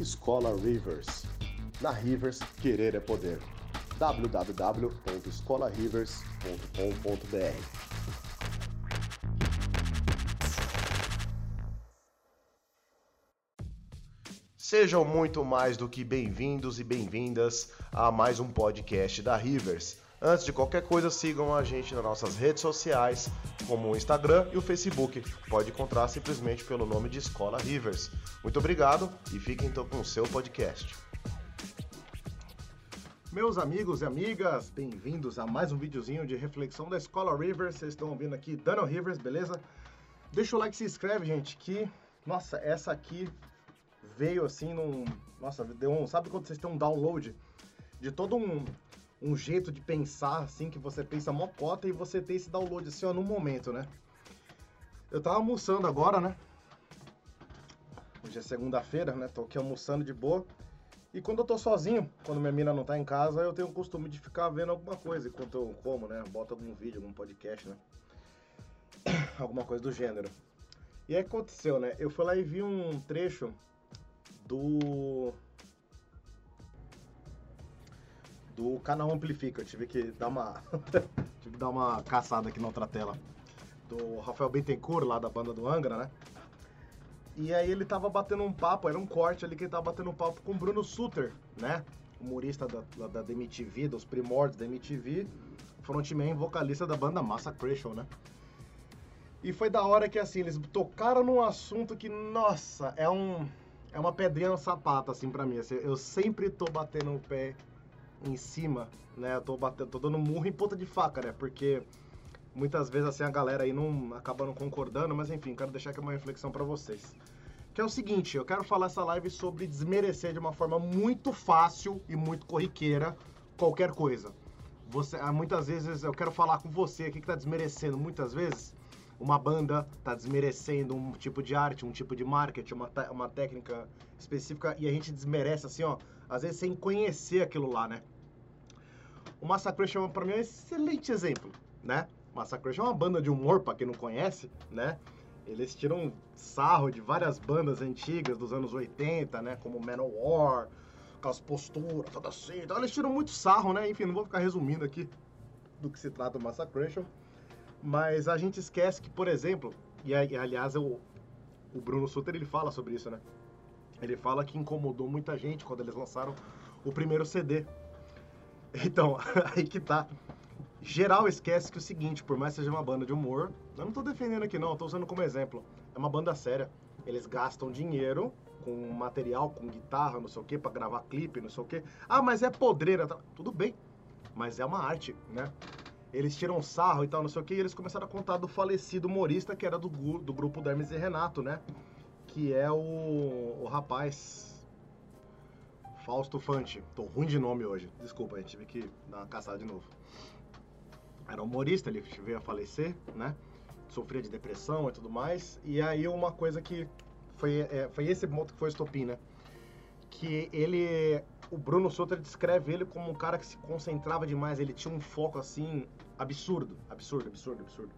Escola Rivers. Na Rivers, querer é poder. www.escolarivers.com.br Sejam muito mais do que bem-vindos e bem-vindas a mais um podcast da Rivers. Antes de qualquer coisa, sigam a gente nas nossas redes sociais, como o Instagram e o Facebook. Pode encontrar simplesmente pelo nome de Escola Rivers. Muito obrigado e fiquem então com o seu podcast. Meus amigos e amigas, bem-vindos a mais um videozinho de reflexão da Escola Rivers. Vocês estão ouvindo aqui Daniel Rivers, beleza? Deixa o like se inscreve, gente, que, nossa, essa aqui veio assim num. Nossa, deu um. Sabe quando vocês têm um download de todo um, um jeito de pensar, assim, que você pensa mocota e você tem esse download assim, ó, no momento, né? Eu tava almoçando agora, né? Hoje é segunda-feira, né? Tô aqui almoçando de boa. E quando eu tô sozinho, quando minha mina não tá em casa, eu tenho o costume de ficar vendo alguma coisa enquanto eu como, né? Boto algum vídeo, algum podcast, né? alguma coisa do gênero. E aí aconteceu, né? Eu fui lá e vi um trecho do do canal Amplifica. Eu tive que dar uma tive que dar uma caçada aqui na outra tela do Rafael Bittencourt lá da banda do Angra, né? E aí ele tava batendo um papo, era um corte ali que ele tava batendo um papo com o Bruno Suter, né? Humorista da, da, da MTV, dos primórdios da MTV, frontman vocalista da banda Massacration, né? E foi da hora que assim, eles tocaram num assunto que, nossa, é um é uma pedrinha no sapato, assim, pra mim. Assim, eu sempre tô batendo o pé em cima, né? Eu tô, batendo, tô dando murro em ponta de faca, né? Porque muitas vezes, assim, a galera aí não acaba não concordando, mas enfim, quero deixar aqui uma reflexão para vocês. Que é o seguinte, eu quero falar essa live sobre desmerecer de uma forma muito fácil e muito corriqueira qualquer coisa. Você, ah, muitas vezes eu quero falar com você aqui que tá desmerecendo muitas vezes uma banda está desmerecendo um tipo de arte, um tipo de marketing, uma, uma técnica específica e a gente desmerece assim, ó, às vezes sem conhecer aquilo lá, né? O Massacration para mim é um excelente exemplo, né? Massacration é uma banda de humor para quem não conhece, né? Eles tiram sarro de várias bandas antigas dos anos 80, né, como Manowar, com as posturas, toda assim. Então eles tiram muito sarro, né? Enfim, não vou ficar resumindo aqui do que se trata o Massacration. Mas a gente esquece que, por exemplo, e aliás o, o Bruno Sutter ele fala sobre isso, né? Ele fala que incomodou muita gente quando eles lançaram o primeiro CD. Então, aí que tá. Geral esquece que o seguinte, por mais que seja uma banda de humor, eu não tô defendendo aqui não, eu tô usando como exemplo. É uma banda séria. Eles gastam dinheiro com material, com guitarra, não sei o que, para gravar clipe, não sei o que. Ah, mas é podreira. Tá? Tudo bem, mas é uma arte, né? eles tiram sarro e tal, não sei o que, e eles começaram a contar do falecido humorista que era do, do grupo Hermes e Renato, né? Que é o, o rapaz Fausto Fante. Tô ruim de nome hoje, desculpa, gente tive que dar uma caçada de novo. Era humorista, ele veio a falecer, né? Sofria de depressão e tudo mais. E aí uma coisa que foi, é, foi esse ponto que foi o estopim, né? Que ele o Bruno Sutter descreve ele como um cara que se concentrava demais, ele tinha um foco assim absurdo, absurdo, absurdo, absurdo.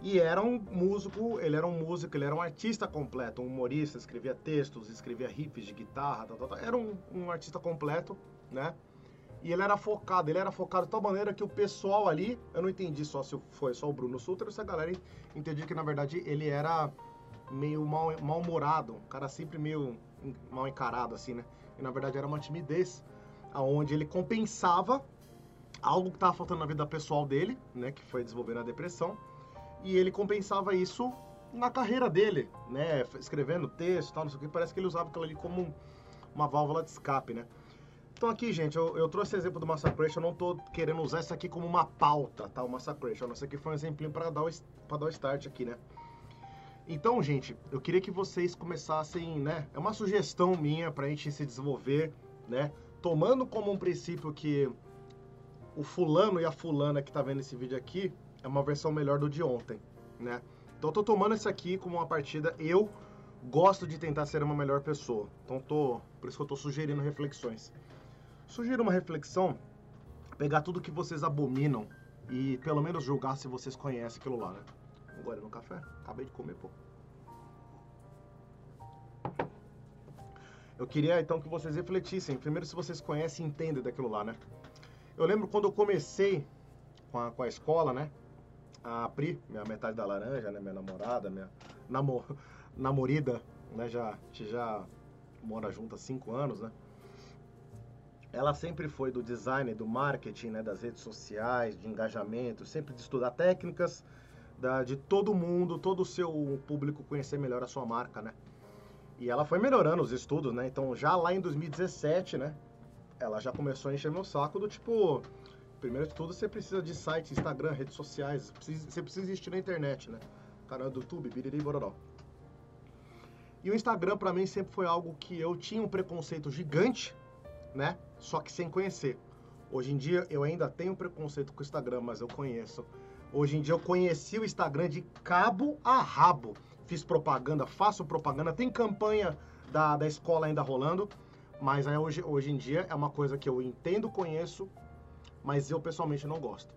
E era um músico, ele era um músico, ele era um artista completo, um humorista, escrevia textos, escrevia riffs de guitarra, tal, tal, tal. era um, um artista completo, né? E ele era focado, ele era focado de tal maneira que o pessoal ali, eu não entendi só se foi só o Bruno Sutter ou se a galera entendia que na verdade ele era meio mal-humorado, mal um cara sempre meio mal encarado assim, né? E na verdade era uma timidez, aonde ele compensava algo que estava faltando na vida pessoal dele, né, que foi desenvolver a depressão, e ele compensava isso na carreira dele, né, escrevendo texto, tal, não sei o que, parece que ele usava aquilo ali como uma válvula de escape, né. Então aqui, gente, eu, eu trouxe exemplo do Massacration, eu não estou querendo usar isso aqui como uma pauta, tá, o Massacration, isso aqui foi um exemplinho para dar, o, dar o start aqui, né. Então, gente, eu queria que vocês começassem, né? É uma sugestão minha para a gente se desenvolver, né? Tomando como um princípio que o fulano e a fulana que tá vendo esse vídeo aqui é uma versão melhor do de ontem, né? Então, tô tomando isso aqui como uma partida. Eu gosto de tentar ser uma melhor pessoa. Então, tô, por isso que eu tô sugerindo reflexões. Sugiro uma reflexão, pegar tudo que vocês abominam e pelo menos julgar se vocês conhecem aquilo lá, né? Agora no café. Acabei de comer, pô. Eu queria então que vocês refletissem. Primeiro, se vocês conhecem e entendem daquilo lá, né? Eu lembro quando eu comecei com a, com a escola, né? A Pri, minha metade da laranja, né? Minha namorada, minha namo, namorida, né? Já, a gente já mora junto há cinco anos, né? Ela sempre foi do design, do marketing, né? Das redes sociais, de engajamento, sempre de estudar técnicas, da, de todo mundo, todo o seu público conhecer melhor a sua marca, né? E ela foi melhorando os estudos, né? Então já lá em 2017, né? Ela já começou a encher meu saco do tipo. Primeiro de tudo, você precisa de site, Instagram, redes sociais. Você precisa existir na internet, né? Canal do YouTube, biriri bororó. E o Instagram para mim sempre foi algo que eu tinha um preconceito gigante, né? Só que sem conhecer. Hoje em dia eu ainda tenho preconceito com o Instagram, mas eu conheço. Hoje em dia eu conheci o Instagram de cabo a rabo fiz propaganda, faço propaganda, tem campanha da, da escola ainda rolando, mas aí hoje, hoje em dia é uma coisa que eu entendo, conheço, mas eu pessoalmente não gosto.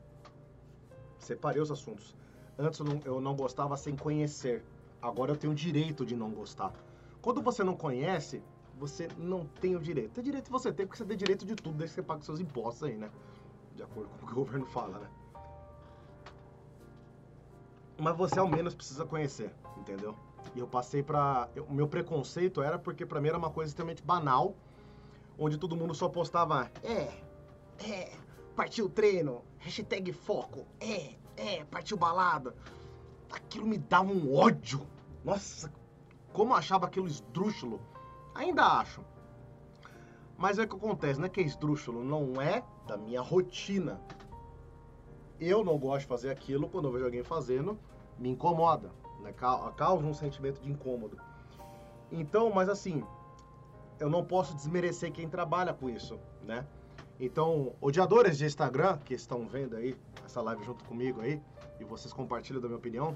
Separei os assuntos. Antes eu não, gostava sem conhecer, agora eu tenho o direito de não gostar. Quando você não conhece, você não tem o direito. Tem direito você tem, porque você tem direito de tudo, desde que você paga seus impostos aí, né? De acordo com o que o governo fala, né? Mas você ao menos precisa conhecer entendeu? E eu passei pra. O meu preconceito era porque pra mim era uma coisa extremamente banal, onde todo mundo só postava é, é, partiu treino, hashtag foco, é, é, partiu balada. Aquilo me dava um ódio. Nossa, como eu achava aquilo esdrúxulo. Ainda acho. Mas é o que acontece, não é que é esdrúxulo, não é da minha rotina. Eu não gosto de fazer aquilo, quando eu vejo alguém fazendo, me incomoda né? causa um sentimento de incômodo. Então, mas assim, eu não posso desmerecer quem trabalha com isso, né? Então, odiadores de Instagram que estão vendo aí essa live junto comigo aí e vocês compartilham da minha opinião,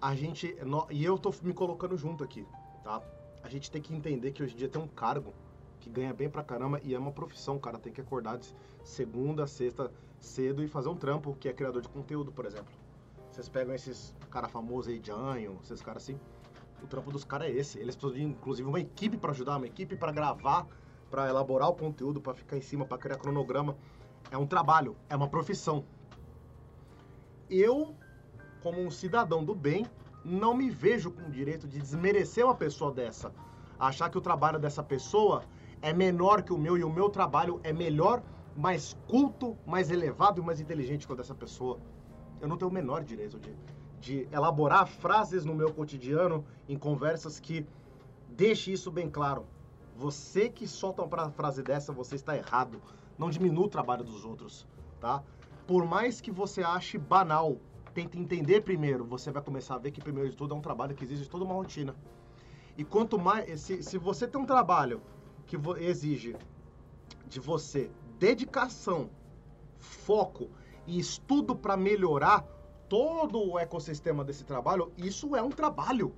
a gente e eu tô me colocando junto aqui, tá? A gente tem que entender que hoje em dia tem um cargo que ganha bem pra caramba e é uma profissão, cara, tem que acordar de segunda, sexta cedo e fazer um trampo que é criador de conteúdo, por exemplo. Vocês pegam esses cara famosos aí, Janho, esses caras assim. O trampo dos caras é esse. Eles precisam de, inclusive, uma equipe para ajudar, uma equipe para gravar, para elaborar o conteúdo, para ficar em cima, para criar cronograma. É um trabalho, é uma profissão. Eu, como um cidadão do bem, não me vejo com o direito de desmerecer uma pessoa dessa. Achar que o trabalho dessa pessoa é menor que o meu e o meu trabalho é melhor, mais culto, mais elevado e mais inteligente que o dessa pessoa eu não tenho o menor direito de, de elaborar frases no meu cotidiano, em conversas que deixe isso bem claro. Você que solta uma frase dessa, você está errado. Não diminua o trabalho dos outros, tá? Por mais que você ache banal, tente entender primeiro. Você vai começar a ver que, primeiro de tudo, é um trabalho que exige toda uma rotina. E quanto mais. Se, se você tem um trabalho que exige de você dedicação, foco e estudo para melhorar todo o ecossistema desse trabalho, isso é um trabalho.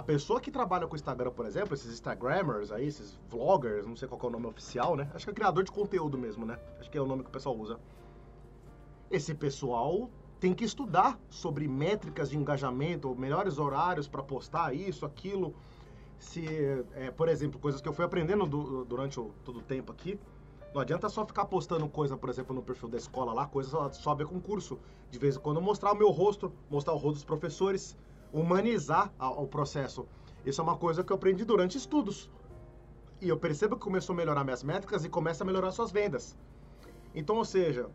A pessoa que trabalha com Instagram, por exemplo, esses Instagrammers aí, esses vloggers, não sei qual é o nome oficial, né? Acho que é criador de conteúdo mesmo, né? Acho que é o nome que o pessoal usa. Esse pessoal tem que estudar sobre métricas de engajamento, melhores horários para postar isso, aquilo. Se, é, por exemplo, coisas que eu fui aprendendo do, durante o, todo o tempo aqui, não adianta só ficar postando coisa, por exemplo, no perfil da escola lá, coisa só, só ver concurso. De vez em quando mostrar o meu rosto, mostrar o rosto dos professores, humanizar o processo. Isso é uma coisa que eu aprendi durante estudos. E eu percebo que começou a melhorar minhas métricas e começa a melhorar suas vendas. Então, ou seja,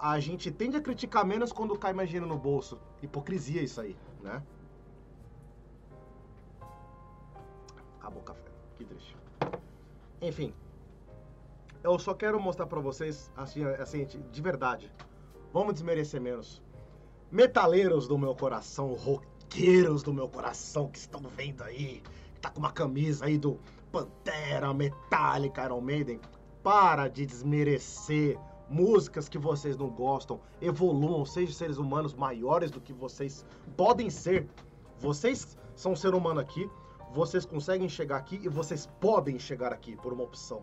a gente tende a criticar menos quando cai mais dinheiro no bolso. Hipocrisia isso aí, né? Acabou o café. Que triste. Enfim, eu só quero mostrar para vocês, assim, assim, de verdade. Vamos desmerecer menos. Metaleiros do meu coração, roqueiros do meu coração que estão vendo aí, tá com uma camisa aí do Pantera, Metallica, Iron Maiden. Para de desmerecer músicas que vocês não gostam. Evoluam, sejam seres humanos maiores do que vocês podem ser. Vocês são um ser humano aqui, vocês conseguem chegar aqui e vocês podem chegar aqui por uma opção.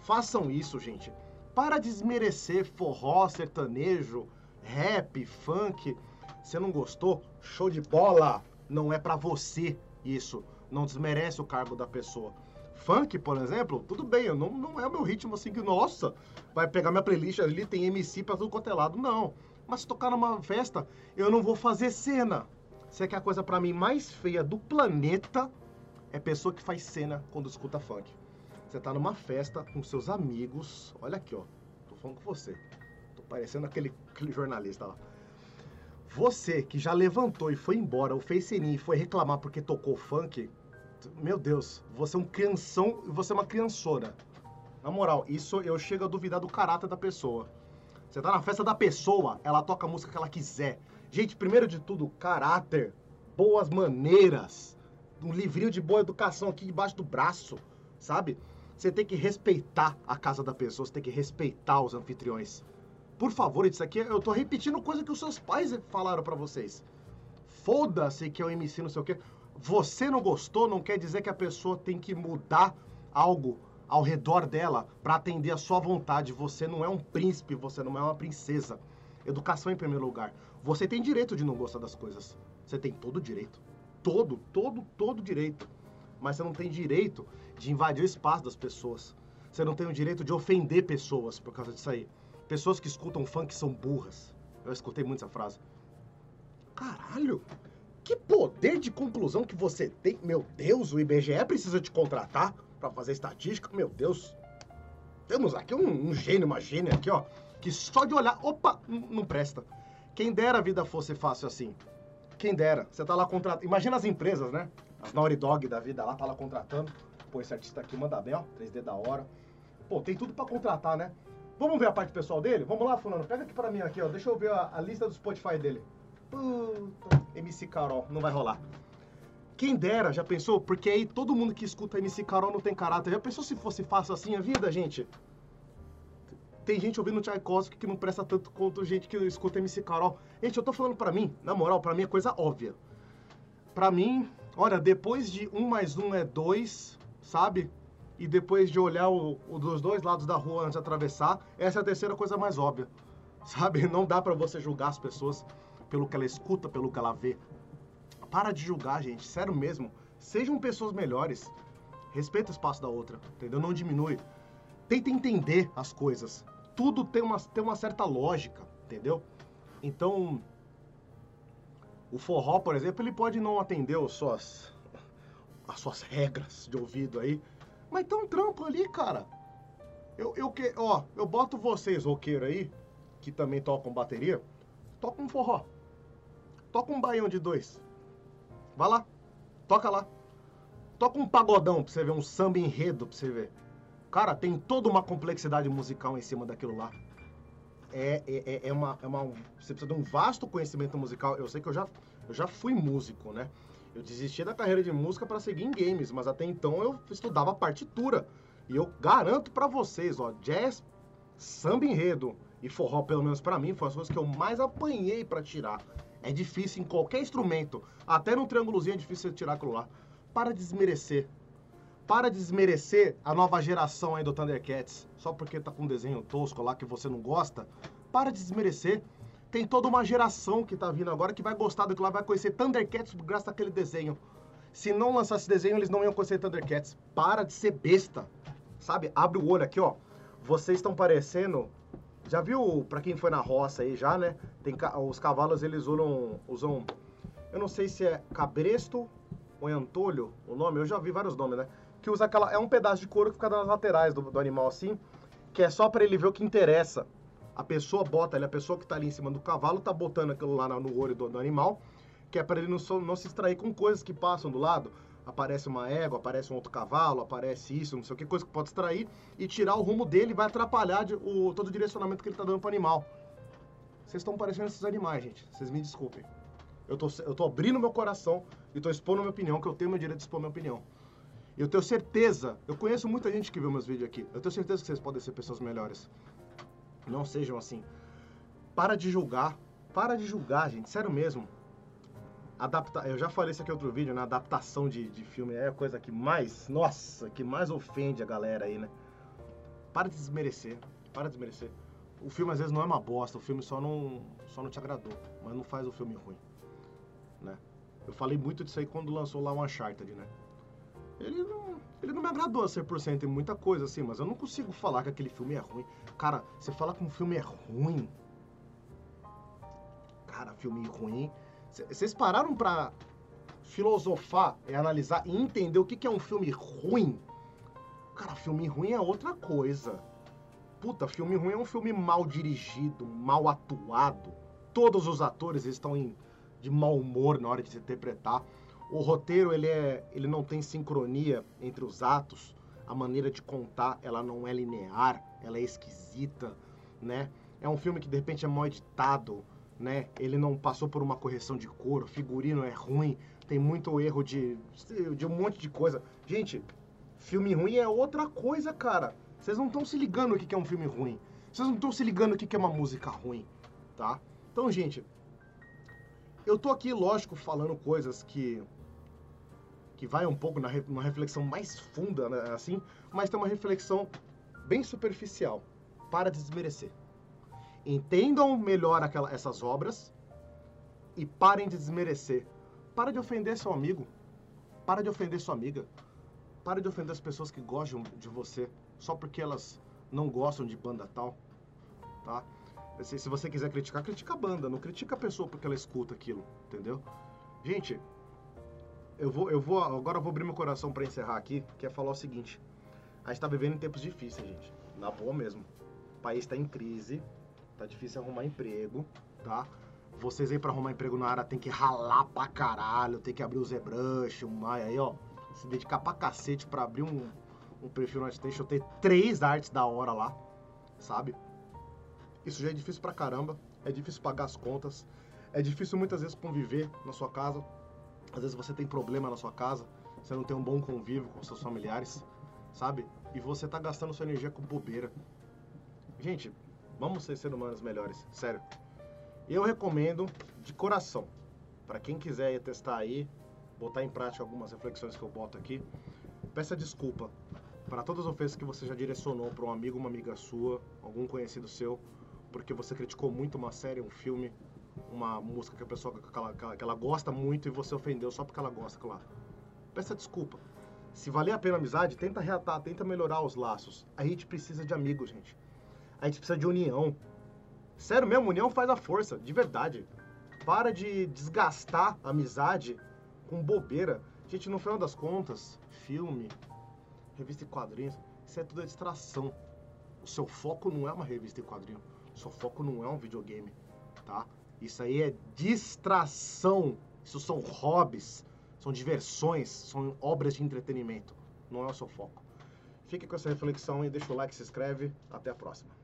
Façam isso, gente. Para desmerecer forró, sertanejo, rap, funk. Você não gostou? Show de bola! Não é para você isso. não desmerece o cargo da pessoa. Funk, por exemplo, tudo bem, eu não, não é o meu ritmo assim que, nossa, vai pegar minha playlist ali, tem MC pra tudo quanto é lado. Não. Mas se tocar numa festa, eu não vou fazer cena. Você quer a coisa para mim mais feia do planeta? É pessoa que faz cena quando escuta funk. Você tá numa festa com seus amigos. Olha aqui, ó. Tô falando com você. Tô parecendo aquele, aquele jornalista lá. Você que já levantou e foi embora, ou fez ceninha e foi reclamar porque tocou funk, meu Deus, você é um crianção e você é uma criançona. Na moral, isso eu chego a duvidar do caráter da pessoa. Você tá na festa da pessoa, ela toca a música que ela quiser. Gente, primeiro de tudo, caráter, boas maneiras, um livrinho de boa educação aqui debaixo do braço, sabe? Você tem que respeitar a casa da pessoa, você tem que respeitar os anfitriões. Por favor, isso aqui eu tô repetindo coisa que os seus pais falaram para vocês. Foda-se que eu MC não sei o quê. Você não gostou, não quer dizer que a pessoa tem que mudar algo ao redor dela para atender a sua vontade. Você não é um príncipe, você não é uma princesa. Educação em primeiro lugar. Você tem direito de não gostar das coisas. Você tem todo o direito. Todo, todo, todo direito. Mas você não tem direito de invadir o espaço das pessoas. Você não tem o direito de ofender pessoas por causa disso aí. Pessoas que escutam funk são burras. Eu escutei muito essa frase. Caralho! Que poder de conclusão que você tem. Meu Deus, o IBGE precisa te contratar para fazer estatística. Meu Deus. Temos aqui um, um, gênio, uma gênia aqui, ó. Que só de olhar. Opa, não presta. Quem dera a vida fosse fácil assim. Quem dera. Você tá lá contratando. Imagina as empresas, né? As Naughty Dog da vida lá, tá lá contratando. Pô, esse artista aqui manda bem, ó. 3D da hora. Pô, tem tudo para contratar, né? Vamos ver a parte pessoal dele? Vamos lá, Fulano. Pega aqui pra mim, aqui, ó. Deixa eu ver a, a lista do Spotify dele. Puta, MC Carol. Não vai rolar. Quem dera, já pensou? Porque aí todo mundo que escuta MC Carol não tem caráter. Já pensou se fosse fácil assim a vida, gente? Tem gente ouvindo Tchaikovsky que não presta tanto quanto gente que escuta MC Carol. Gente, eu tô falando pra mim, na moral, pra mim é coisa óbvia. Pra mim, olha, depois de um mais um é dois, sabe? E depois de olhar o, o, dos dois lados da rua antes de atravessar, essa é a terceira coisa mais óbvia. Sabe? Não dá para você julgar as pessoas pelo que ela escuta, pelo que ela vê. Para de julgar, gente, sério mesmo. Sejam pessoas melhores. Respeita o espaço da outra, entendeu? Não diminui. Tenta entender as coisas. Tudo tem uma, tem uma certa lógica, entendeu? Então, o forró, por exemplo, ele pode não atender as suas, as suas regras de ouvido aí, mas tem um trampo ali, cara. Eu, eu que, ó, eu boto vocês, roqueiro aí, que também tocam bateria, toca um forró. Toca um baião de dois. Vai lá, toca lá. Toca um pagodão pra você ver, um samba enredo pra você ver. Cara, tem toda uma complexidade musical em cima daquilo lá. É, é, é, é uma, é uma. Você precisa de um vasto conhecimento musical. Eu sei que eu já, eu já fui músico, né? Eu desisti da carreira de música para seguir em games, mas até então eu estudava partitura. E eu garanto para vocês, ó, jazz, samba enredo e forró, pelo menos para mim, foram as coisas que eu mais apanhei para tirar. É difícil em qualquer instrumento, até no triângulozinho é difícil você tirar aquilo lá. Para desmerecer. Para desmerecer a nova geração aí do Thundercats, só porque tá com um desenho tosco lá que você não gosta. Para desmerecer tem toda uma geração que tá vindo agora que vai gostar do que lá, vai conhecer Thundercats graças àquele desenho. Se não lançasse desenho, eles não iam conhecer Thundercats. Para de ser besta. Sabe? Abre o olho aqui, ó. Vocês estão parecendo. Já viu, pra quem foi na roça aí já, né? Tem, os cavalos eles usam, usam. Eu não sei se é cabresto ou é antolho o nome, eu já vi vários nomes, né? Que usa aquela. É um pedaço de couro que fica nas laterais do, do animal assim, que é só para ele ver o que interessa a pessoa bota ali, a pessoa que está ali em cima do cavalo está botando aquilo lá no olho do, do animal, que é para ele não, não, se extrair com coisas que passam do lado. Aparece uma égua, aparece um outro cavalo, aparece isso, não sei o que, coisa que pode extrair e tirar o rumo dele vai atrapalhar de, o, todo o direcionamento que ele está dando para o animal. Vocês estão parecendo esses animais, gente. Vocês me desculpem. Eu tô, eu tô abrindo meu coração e tô expondo minha opinião, que eu tenho meu direito de expor minha opinião. Eu tenho certeza, eu conheço muita gente que viu meus vídeos aqui. Eu tenho certeza que vocês podem ser pessoas melhores. Não sejam assim. Para de julgar. Para de julgar, gente. Sério mesmo. Adapta... Eu já falei isso aqui em outro vídeo, né? Adaptação de, de filme é a coisa que mais. Nossa, que mais ofende a galera aí, né? Para de desmerecer. Para de desmerecer. O filme às vezes não é uma bosta, o filme só não, só não te agradou, mas não faz o filme ruim, né? Eu falei muito disso aí quando lançou lá o Uncharted, né? Ele não, ele não me agradou a 100% em muita coisa, assim, mas eu não consigo falar que aquele filme é ruim. Cara, você fala que um filme é ruim. Cara, filme ruim. Vocês pararam pra filosofar e analisar e entender o que, que é um filme ruim? Cara, filme ruim é outra coisa. Puta, filme ruim é um filme mal dirigido, mal atuado. Todos os atores estão em, de mau humor na hora de se interpretar. O roteiro ele, é, ele não tem sincronia entre os atos. A maneira de contar ela não é linear, ela é esquisita, né? É um filme que de repente é mal editado, né? Ele não passou por uma correção de cor, o figurino é ruim, tem muito erro de, de um monte de coisa. Gente, filme ruim é outra coisa, cara. Vocês não estão se ligando o que é um filme ruim. Vocês não estão se ligando o que é uma música ruim, tá? Então, gente, eu tô aqui, lógico, falando coisas que que vai um pouco na uma reflexão mais funda, né, assim, mas tem uma reflexão bem superficial, para desmerecer. Entendam melhor aquela, essas obras e parem de desmerecer. Para de ofender seu amigo, para de ofender sua amiga, para de ofender as pessoas que gostam de você só porque elas não gostam de banda tal, tá? Se, se você quiser criticar, critica a banda, não critica a pessoa porque ela escuta aquilo, entendeu? Gente, eu vou, eu vou, agora eu vou abrir meu coração para encerrar aqui, que é falar o seguinte: a gente tá vivendo em tempos difíceis, gente. Na boa mesmo. O país tá em crise, tá difícil arrumar emprego, tá? Vocês aí para arrumar emprego na área tem que ralar pra caralho, tem que abrir o ZBrush, o Maia aí, ó. Se dedicar pra cacete pra abrir um, um perfil no ArtStation, ter três artes da hora lá, sabe? Isso já é difícil pra caramba, é difícil pagar as contas, é difícil muitas vezes conviver na sua casa, às vezes você tem problema na sua casa, você não tem um bom convívio com seus familiares, sabe? E você tá gastando sua energia com bobeira. Gente, vamos ser seres humanos melhores, sério. Eu recomendo de coração, para quem quiser testar aí, botar em prática algumas reflexões que eu boto aqui, peça desculpa para todas as ofensas que você já direcionou para um amigo, uma amiga sua, algum conhecido seu, porque você criticou muito uma série, um filme, uma música que a pessoa que ela, que ela gosta muito e você ofendeu só porque ela gosta, claro. Peça desculpa. Se valer a pena a amizade, tenta reatar, tenta melhorar os laços. A gente precisa de amigos, gente. A gente precisa de união. Sério mesmo, união faz a força, de verdade. Para de desgastar a amizade com bobeira. Gente, no final das contas, filme, revista e quadrinhos, isso é tudo distração. O seu foco não é uma revista e quadrinho. O seu foco não é um videogame, tá? Isso aí é distração. Isso são hobbies, são diversões, são obras de entretenimento. Não é o seu foco. Fique com essa reflexão e deixa o like, se inscreve. Até a próxima.